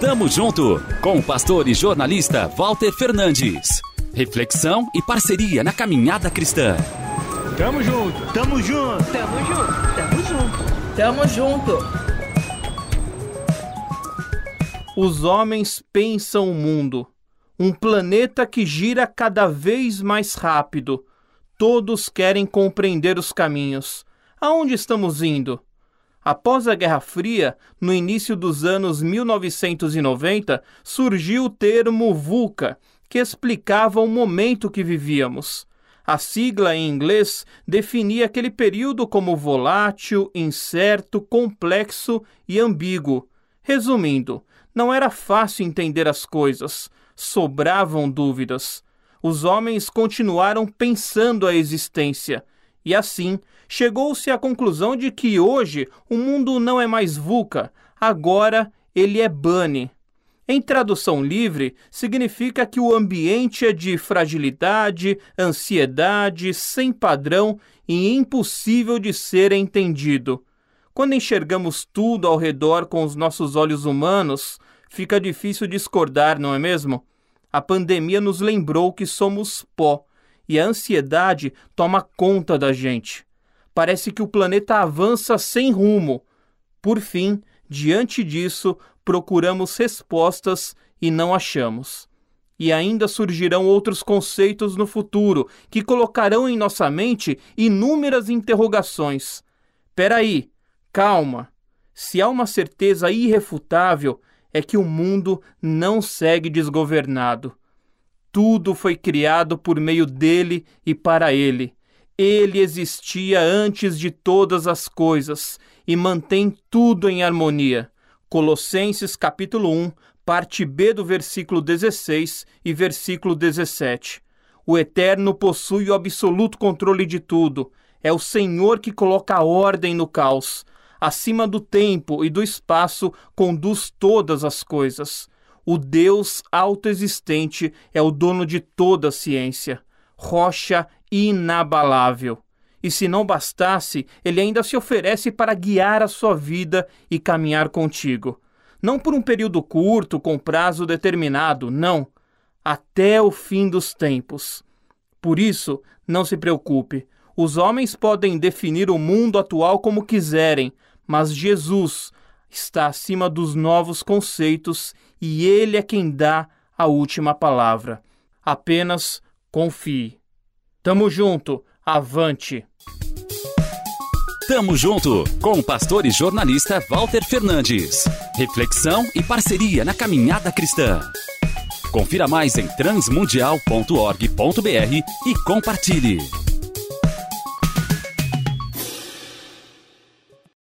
Tamo junto com o pastor e jornalista Walter Fernandes. Reflexão e parceria na caminhada cristã. Tamo junto, tamo junto, tamo junto, tamo junto, tamo junto. Os homens pensam o mundo, um planeta que gira cada vez mais rápido. Todos querem compreender os caminhos. Aonde estamos indo? Após a Guerra Fria, no início dos anos 1990, surgiu o termo VUCA, que explicava o momento que vivíamos. A sigla em inglês definia aquele período como volátil, incerto, complexo e ambíguo. Resumindo, não era fácil entender as coisas, sobravam dúvidas. Os homens continuaram pensando a existência, e assim chegou-se à conclusão de que hoje o mundo não é mais VUCA, agora ele é BUNNY. Em tradução livre, significa que o ambiente é de fragilidade, ansiedade, sem padrão e impossível de ser entendido. Quando enxergamos tudo ao redor com os nossos olhos humanos, fica difícil discordar, não é mesmo? A pandemia nos lembrou que somos pó e a ansiedade toma conta da gente. Parece que o planeta avança sem rumo. Por fim, diante disso, procuramos respostas e não achamos. E ainda surgirão outros conceitos no futuro que colocarão em nossa mente inúmeras interrogações. Peraí, calma. Se há uma certeza irrefutável, é que o mundo não segue desgovernado. Tudo foi criado por meio dele e para ele. Ele existia antes de todas as coisas e mantém tudo em harmonia. Colossenses capítulo 1, parte B do versículo 16 e versículo 17. O Eterno possui o absoluto controle de tudo. É o Senhor que coloca ordem no caos. Acima do tempo e do espaço, conduz todas as coisas. O Deus autoexistente é o dono de toda a ciência, rocha inabalável. E se não bastasse, ele ainda se oferece para guiar a sua vida e caminhar contigo. Não por um período curto, com prazo determinado, não. Até o fim dos tempos. Por isso, não se preocupe. Os homens podem definir o mundo atual como quiserem, mas Jesus está acima dos novos conceitos e ele é quem dá a última palavra. Apenas confie. Tamo junto, avante! Tamo junto com o pastor e jornalista Walter Fernandes. Reflexão e parceria na caminhada cristã. Confira mais em transmundial.org.br e compartilhe.